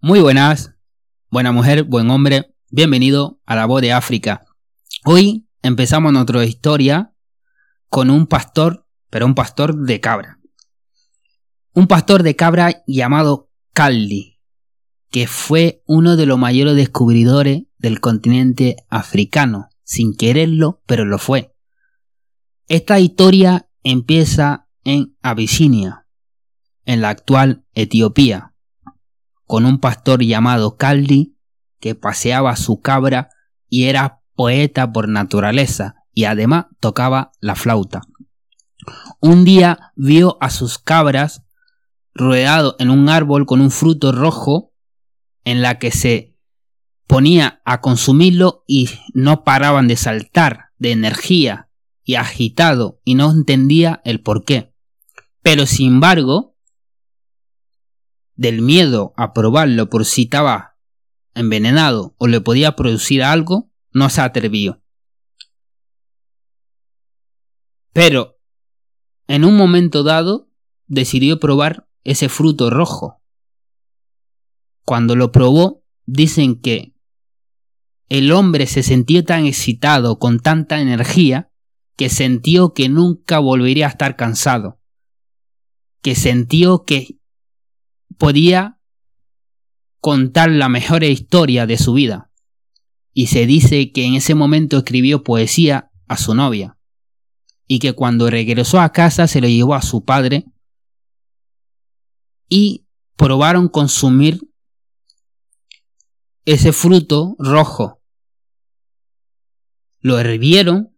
Muy buenas, buena mujer, buen hombre, bienvenido a la voz de África. Hoy empezamos nuestra historia con un pastor, pero un pastor de cabra. Un pastor de cabra llamado Caldi, que fue uno de los mayores descubridores del continente africano, sin quererlo, pero lo fue. Esta historia empieza en Abisinia, en la actual Etiopía, con un pastor llamado Caldi que paseaba su cabra y era poeta por naturaleza y además tocaba la flauta. Un día vio a sus cabras rodeado en un árbol con un fruto rojo en la que se ponía a consumirlo y no paraban de saltar de energía y agitado y no entendía el por qué. Pero sin embargo, del miedo a probarlo por si estaba envenenado o le podía producir algo, no se atrevió. Pero, en un momento dado, decidió probar ese fruto rojo. Cuando lo probó, dicen que el hombre se sintió tan excitado, con tanta energía, que sintió que nunca volvería a estar cansado, que sintió que podía contar la mejor historia de su vida. Y se dice que en ese momento escribió poesía a su novia. Y que cuando regresó a casa se lo llevó a su padre. Y probaron consumir ese fruto rojo. Lo hervieron,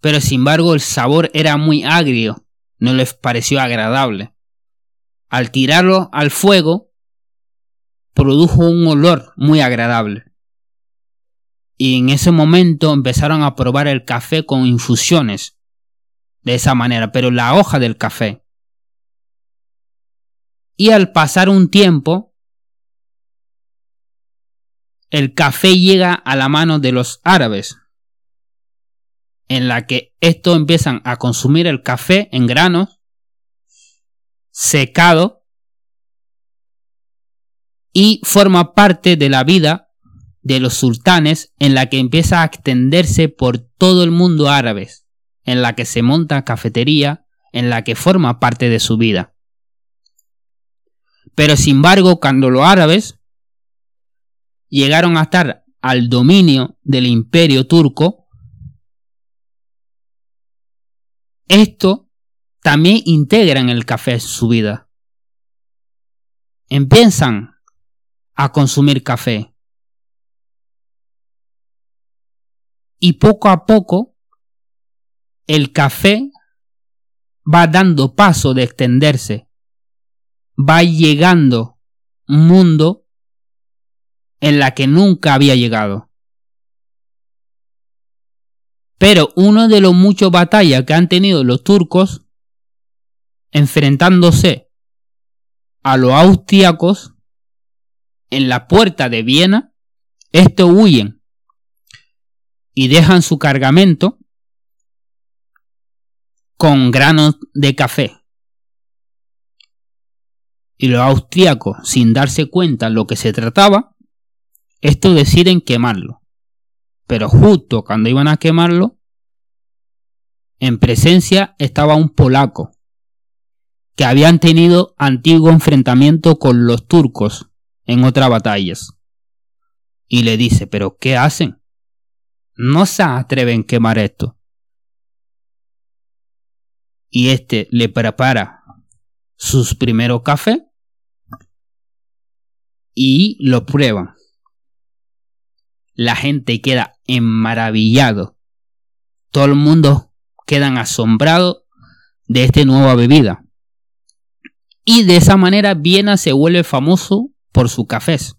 pero sin embargo el sabor era muy agrio, no les pareció agradable al tirarlo al fuego, produjo un olor muy agradable. Y en ese momento empezaron a probar el café con infusiones. De esa manera, pero la hoja del café. Y al pasar un tiempo, el café llega a la mano de los árabes, en la que estos empiezan a consumir el café en granos secado y forma parte de la vida de los sultanes en la que empieza a extenderse por todo el mundo árabe, en la que se monta cafetería, en la que forma parte de su vida. Pero sin embargo, cuando los árabes llegaron a estar al dominio del imperio turco, esto también integran el café en su vida. Empiezan a consumir café. Y poco a poco el café va dando paso de extenderse. Va llegando un mundo en la que nunca había llegado. Pero uno de los muchos batallas que han tenido los turcos enfrentándose a los austriacos en la puerta de Viena, estos huyen y dejan su cargamento con granos de café. Y los austriacos, sin darse cuenta lo que se trataba, estos deciden quemarlo. Pero justo cuando iban a quemarlo, en presencia estaba un polaco que habían tenido antiguo enfrentamiento con los turcos en otras batallas. Y le dice, pero ¿qué hacen? No se atreven a quemar esto. Y este le prepara sus primeros café y lo prueban. La gente queda enmaravillado. Todo el mundo quedan asombrado de esta nueva bebida. Y de esa manera Viena se vuelve famoso por su cafés.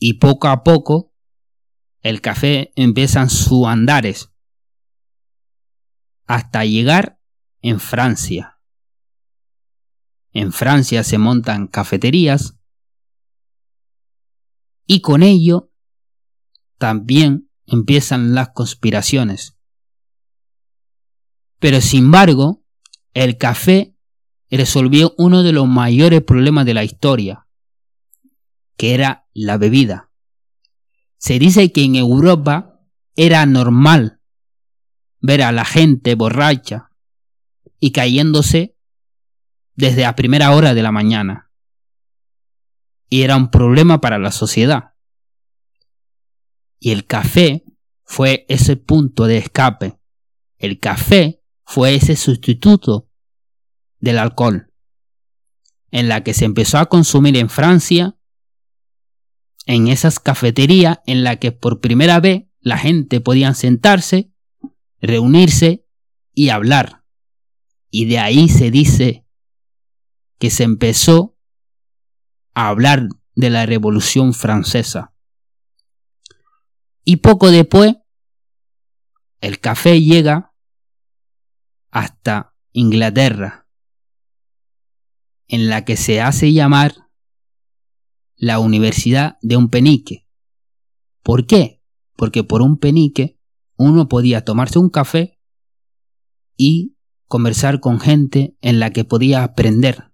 Y poco a poco el café empieza sus andares hasta llegar en Francia. En Francia se montan cafeterías y con ello también empiezan las conspiraciones. Pero sin embargo, el café resolvió uno de los mayores problemas de la historia, que era la bebida. Se dice que en Europa era normal ver a la gente borracha y cayéndose desde la primera hora de la mañana. Y era un problema para la sociedad. Y el café fue ese punto de escape. El café fue ese sustituto del alcohol, en la que se empezó a consumir en Francia, en esas cafeterías en la que por primera vez la gente podía sentarse, reunirse y hablar. Y de ahí se dice que se empezó a hablar de la Revolución Francesa. Y poco después, el café llega hasta Inglaterra, en la que se hace llamar la Universidad de un penique. ¿Por qué? Porque por un penique uno podía tomarse un café y conversar con gente en la que podía aprender,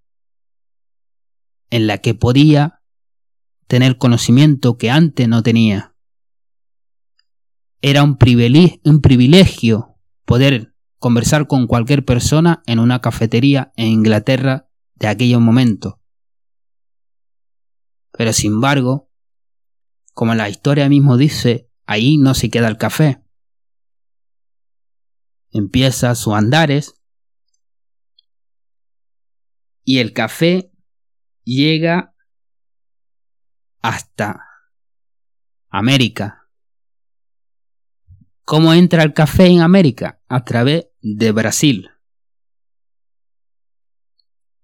en la que podía tener conocimiento que antes no tenía. Era un privilegio, poder conversar con cualquier persona en una cafetería en Inglaterra de aquellos momentos. Pero sin embargo, como la historia mismo dice, ahí no se queda el café. Empieza sus andares y el café llega hasta América. ¿Cómo entra el café en América? A través de Brasil.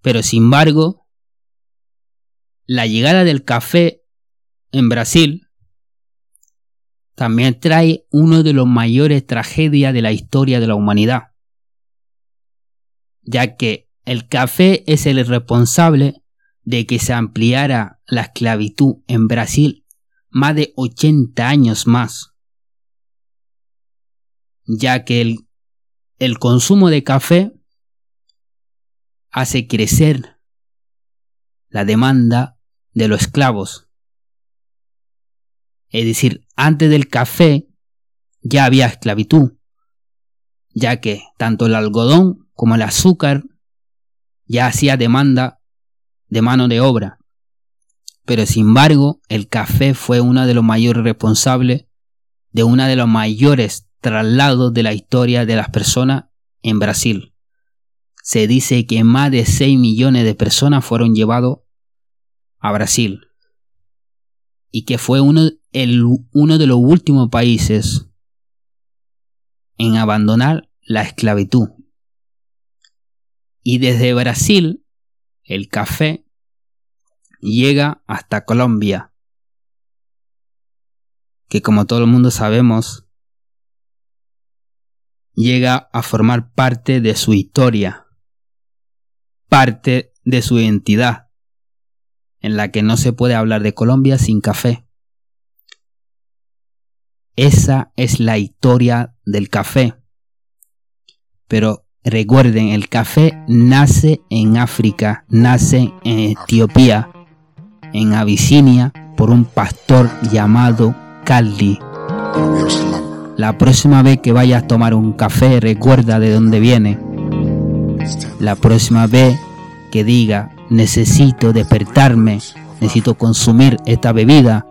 Pero sin embargo, la llegada del café en Brasil también trae uno de los mayores tragedias de la historia de la humanidad, ya que el café es el responsable de que se ampliara la esclavitud en Brasil más de 80 años más ya que el, el consumo de café hace crecer la demanda de los esclavos. Es decir, antes del café ya había esclavitud, ya que tanto el algodón como el azúcar ya hacía demanda de mano de obra. Pero sin embargo, el café fue uno de los mayores responsables de una de las mayores traslado de la historia de las personas en Brasil. Se dice que más de 6 millones de personas fueron llevados a Brasil y que fue uno, de los últimos países en abandonar la esclavitud. Y desde Brasil, el café llega hasta Colombia, que como todo el mundo sabemos, llega a formar parte de su historia, parte de su identidad, en la que no se puede hablar de Colombia sin café. Esa es la historia del café. Pero recuerden, el café nace en África, nace en Etiopía, en Abisinia, por un pastor llamado Caldi. La próxima vez que vayas a tomar un café, recuerda de dónde viene. La próxima vez que diga, necesito despertarme, necesito consumir esta bebida,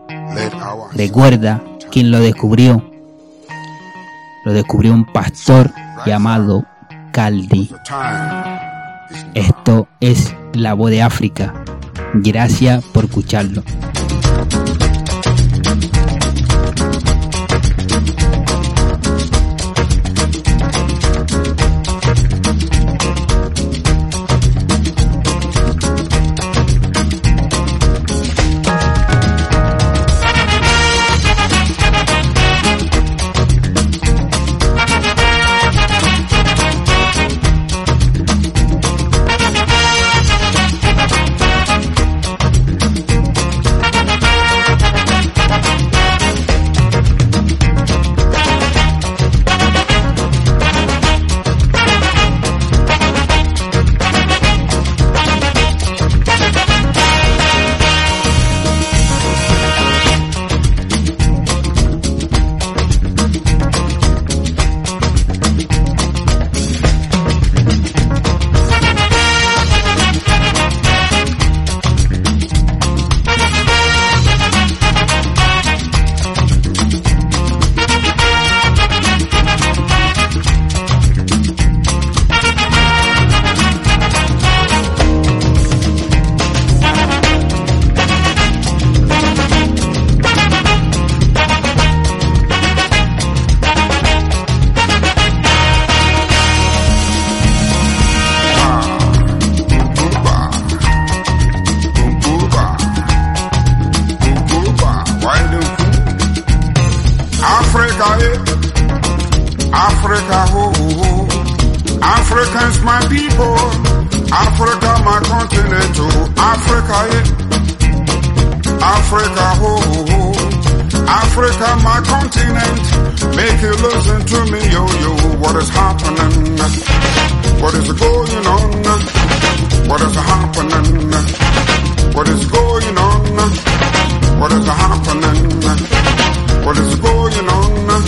recuerda quién lo descubrió. Lo descubrió un pastor llamado Caldi. Esto es la voz de África. Gracias por escucharlo. continent to Africa, yeah. Africa, oh, oh, Africa, my continent. Make you listen to me, yo, yo. What is happening? What is going on? What is happening? What is going on? What is happening? What is going on?